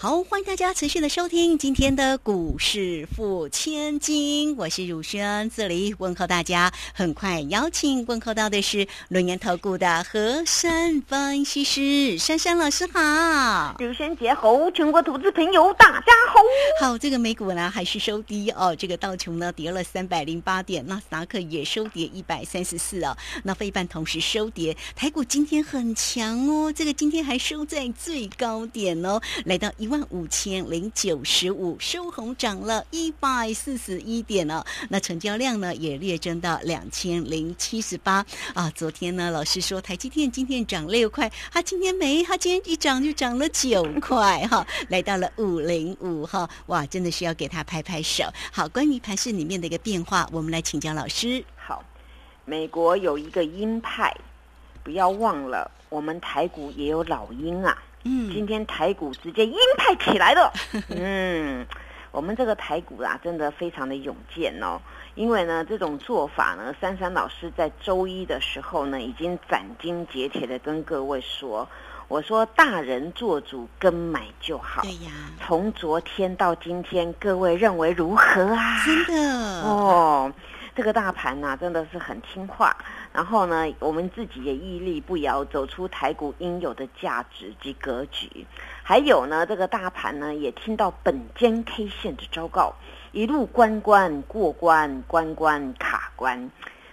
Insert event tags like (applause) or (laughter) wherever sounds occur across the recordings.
好，欢迎大家持续的收听今天的股市付千金，我是汝轩，这里问候大家。很快邀请问候到的是轮研投顾的何山分析师珊珊老师好，汝轩节好，全国投资朋友大家好。好，这个美股呢还是收低哦，这个道琼呢跌了三百零八点，纳斯达克也收跌一百三十四哦，那非半同时收跌，台股今天很强哦，这个今天还收在最高点哦，来到一。一万五千零九十五，收红涨了一百四十一点哦。那成交量呢也略增到两千零七十八啊。昨天呢，老师说台积电今天涨六块，它今天没，它今天一涨就涨了九块哈，来到了五零五哈。哇，真的是要给他拍拍手。好，关于盘市里面的一个变化，我们来请教老师。好，美国有一个鹰派，不要忘了，我们台股也有老鹰啊。嗯，今天台股直接鹰派起来了。(laughs) 嗯，我们这个台股啊，真的非常的勇健哦。因为呢，这种做法呢，珊珊老师在周一的时候呢，已经斩钉截铁的跟各位说，我说大人做主跟买就好。对呀。从昨天到今天，各位认为如何啊？真的哦。这个大盘呐，真的是很听话。然后呢，我们自己也屹立不摇，走出台股应有的价值及格局。还有呢，这个大盘呢，也听到本间 K 线的昭告，一路关关过关，关关卡关。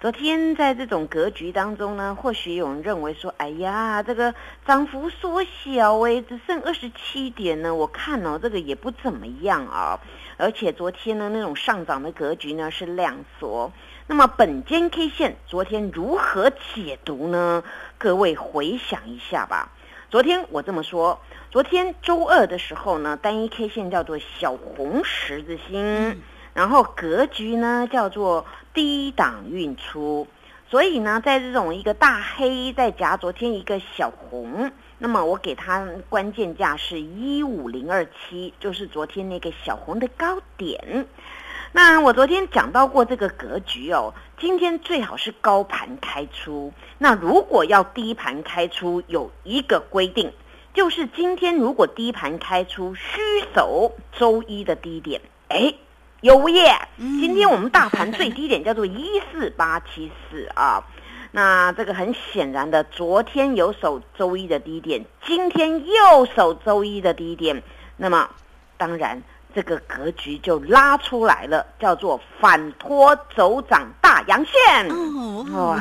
昨天在这种格局当中呢，或许有人认为说，哎呀，这个涨幅缩小哎，只剩二十七点呢，我看哦，这个也不怎么样啊。而且昨天呢，那种上涨的格局呢是量缩。那么本间 K 线昨天如何解读呢？各位回想一下吧。昨天我这么说，昨天周二的时候呢，单一 K 线叫做小红十字星，然后格局呢叫做低档运出。所以呢，在这种一个大黑再夹昨天一个小红。那么我给它关键价是一五零二七，就是昨天那个小红的高点。那我昨天讲到过这个格局哦，今天最好是高盘开出。那如果要低盘开出，有一个规定，就是今天如果低盘开出，虚守周一的低点。哎，有耶！今天我们大盘 (laughs) 最低点叫做一四八七四啊。那这个很显然的，昨天有守周一的低点，今天又守周一的低点，那么当然这个格局就拉出来了，叫做反托走涨大阳线哦，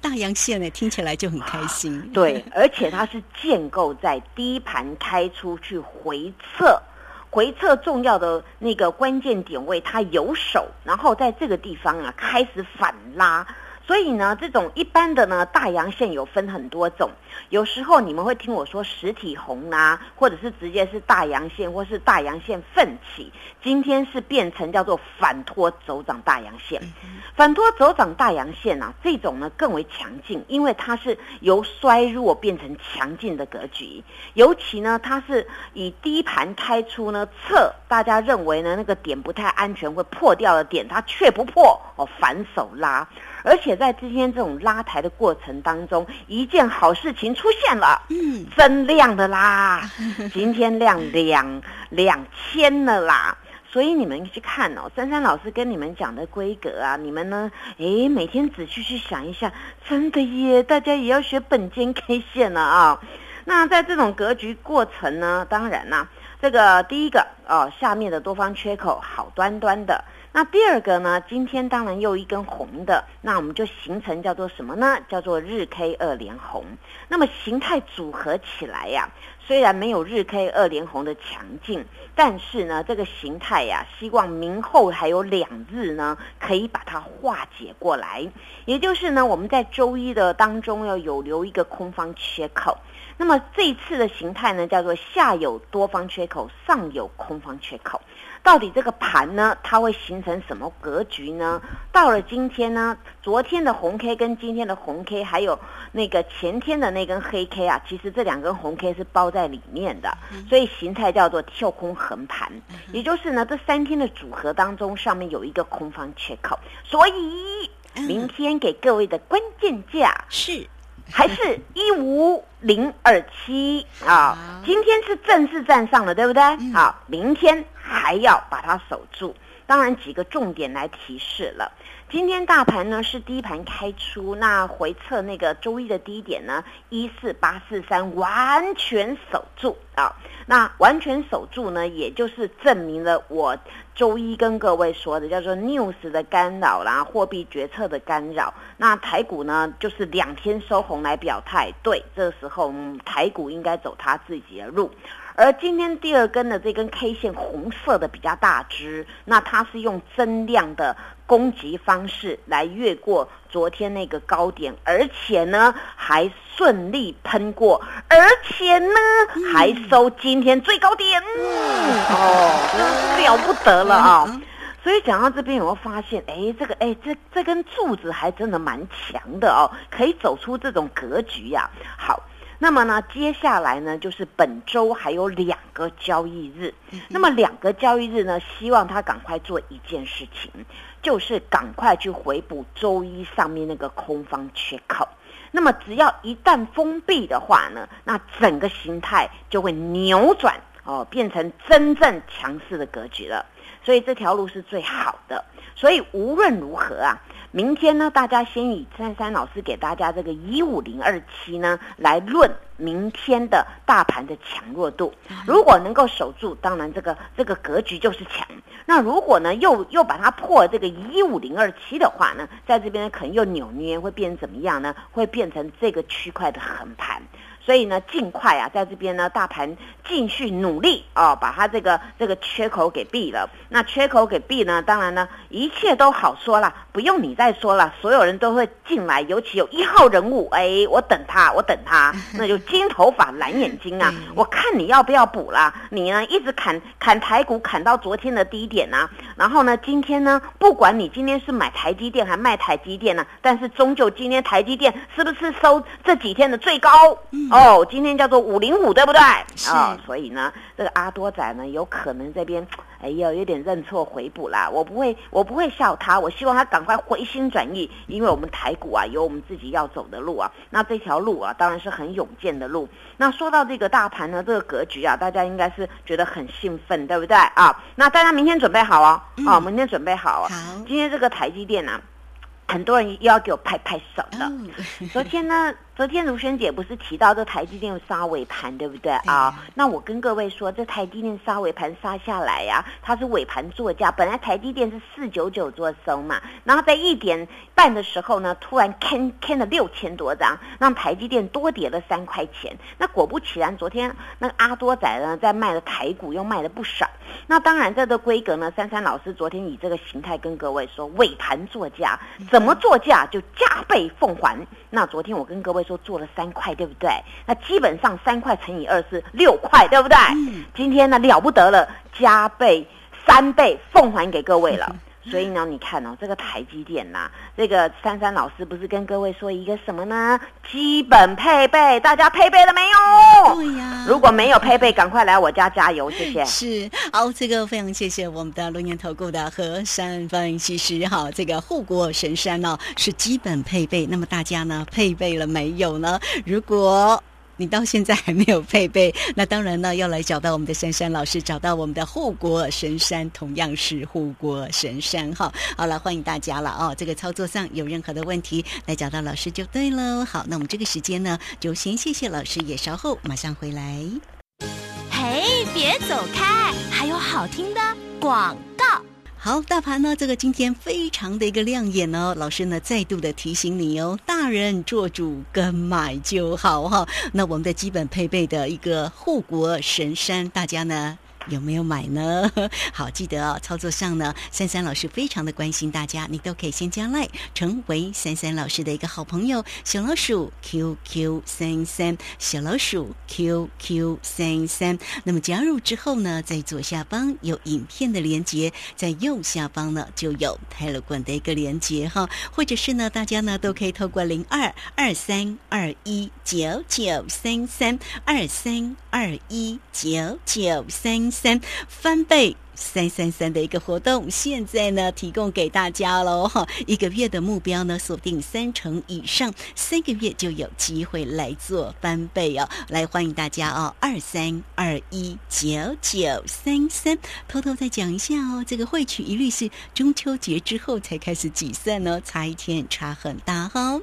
大阳线呢听起来就很开心。对，而且它是建构在低盘开出去回撤，回撤重要的那个关键点位它有手，然后在这个地方啊开始反拉。所以呢，这种一般的呢大阳线有分很多种，有时候你们会听我说实体红啊，或者是直接是大阳线，或是大阳线奋起。今天是变成叫做反托走涨大阳线，反托走涨大阳线啊，这种呢更为强劲，因为它是由衰弱变成强劲的格局。尤其呢，它是以低盘开出呢测，大家认为呢那个点不太安全会破掉的点，它却不破哦，反手拉。而且在今天这种拉抬的过程当中，一件好事情出现了，嗯，增量的啦，(laughs) 今天量两两千了啦，所以你们去看哦，珊珊老师跟你们讲的规格啊，你们呢，诶，每天仔细去想一下，真的耶，大家也要学本间 K 线了啊。那在这种格局过程呢，当然啦，这个第一个哦，下面的多方缺口好端端的。那第二个呢？今天当然又一根红的，那我们就形成叫做什么呢？叫做日 K 二连红。那么形态组合起来呀，虽然没有日 K 二连红的强劲，但是呢，这个形态呀，希望明后还有两日呢，可以把它化解过来。也就是呢，我们在周一的当中要有留一个空方缺口。那么这一次的形态呢，叫做下有多方缺口，上有空方缺口。到底这个盘呢，它会形成什么格局呢？到了今天呢，昨天的红 K 跟今天的红 K，还有那个前天的那根黑 K 啊，其实这两根红 K 是包在里面的，所以形态叫做跳空横盘，也就是呢，这三天的组合当中，上面有一个空方缺口，所以明天给各位的关键价是。还是一五零二七啊！今天是正式站上了，对不对？好，明天还要把它守住。当然，几个重点来提示了。今天大盘呢是低盘开出，那回测那个周一的低点呢一四八四三，完全守住啊。那完全守住呢，也就是证明了我周一跟各位说的叫做 news 的干扰啦，货币决策的干扰。那台股呢，就是两天收红来表态，对，这时候嗯台股应该走它自己的路。而今天第二根的这根 K 线红色的比较大只，那它是用增量的。攻击方式来越过昨天那个高点，而且呢还顺利喷过，而且呢还收今天最高点，哦，真是了不得了啊！所以讲到这边，有没有发现？哎，这个哎，这这根柱子还真的蛮强的哦，可以走出这种格局呀。好。那么呢，接下来呢，就是本周还有两个交易日。那么两个交易日呢，希望他赶快做一件事情，就是赶快去回补周一上面那个空方缺口。那么只要一旦封闭的话呢，那整个形态就会扭转哦，变成真正强势的格局了。所以这条路是最好的。所以无论如何啊。明天呢，大家先以珊珊老师给大家这个一五零二七呢来论明天的大盘的强弱度。如果能够守住，当然这个这个格局就是强。那如果呢又又把它破这个一五零二七的话呢，在这边可能又扭捏，会变成怎么样呢？会变成这个区块的横盘。所以呢，尽快啊，在这边呢，大盘继续努力哦，把它这个这个缺口给闭了。那缺口给闭呢，当然呢，一切都好说了，不用你再说了，所有人都会进来。尤其有一号人物，哎，我等他，我等他，那就金头发蓝眼睛啊！(laughs) 我看你要不要补啦？你呢，一直砍砍台股，砍到昨天的低点啊。然后呢，今天呢，不管你今天是买台积电还卖台积电呢，但是终究今天台积电是不是收这几天的最高？哦，今天叫做五零五，对不对？啊，所以呢，这个阿多仔呢，有可能这边哎呀，有点认错回补啦。我不会，我不会笑他，我希望他赶快回心转意，因为我们台股啊，有我们自己要走的路啊。那这条路啊，当然是很勇健的路。那说到这个大盘呢，这个格局啊，大家应该是觉得很兴奋，对不对啊？那大家明天准备好哦，啊，明天准备好啊。好，今天这个台积电呢，很多人又要给我拍拍手了。(laughs) 昨天呢？昨天如萱姐不是提到这台积电杀尾盘，对不对啊？那我跟各位说，这台积电杀尾盘杀下来呀，它是尾盘作价，本来台积电是四九九做收嘛，然后在一点半的时候呢，突然坑坑了六千多张，让台积电多跌了三块钱。那果不其然，昨天那个阿多仔呢，在卖的台股又卖了不少。那当然，这个规格呢，珊珊老师昨天以这个形态跟各位说，尾盘作价怎么作价就加倍奉还。那昨天我跟各位。说做了三块，对不对？那基本上三块乘以二是六块，对不对？今天呢了不得了，加倍三倍奉还给各位了。(laughs) 所以呢，你看哦，这个台积电呐，这个珊珊老师不是跟各位说一个什么呢？基本配备，大家配备了没有？对呀，如果没有配备，赶快来我家加油，谢谢。(laughs) 是，好，这个非常谢谢我们的龙岩投顾的和山分析师哈，这个护国神山呢是基本配备，那么大家呢配备了没有呢？如果你到现在还没有配备，那当然呢，要来找到我们的珊珊老师，找到我们的护国神山，同样是护国神山哈。好了，欢迎大家了哦。这个操作上有任何的问题，来找到老师就对喽。好，那我们这个时间呢，就先谢谢老师，也稍后马上回来。嘿，别走开，还有好听的广。好，大盘呢，这个今天非常的一个亮眼哦。老师呢，再度的提醒你哦，大人做主，跟买就好哈。那我们的基本配备的一个护国神山，大家呢。有没有买呢？(laughs) 好，记得哦，操作上呢，珊珊老师非常的关心大家，你都可以先加赖，成为珊珊老师的一个好朋友，小老鼠 QQ 三三，小老鼠 QQ 三三。那么加入之后呢，在左下方有影片的连接，在右下方呢就有泰勒管的一个连接哈，或者是呢，大家呢都可以透过零二二三二一九九三三二三二一九九三三翻倍。三三三的一个活动，现在呢提供给大家喽哈，(laughs) 一个月的目标呢锁定三成以上，三个月就有机会来做翻倍哦，来欢迎大家哦，二三二一九九三三，偷偷再讲一下哦，这个汇取一律是中秋节之后才开始计算哦，差一天差很大哈。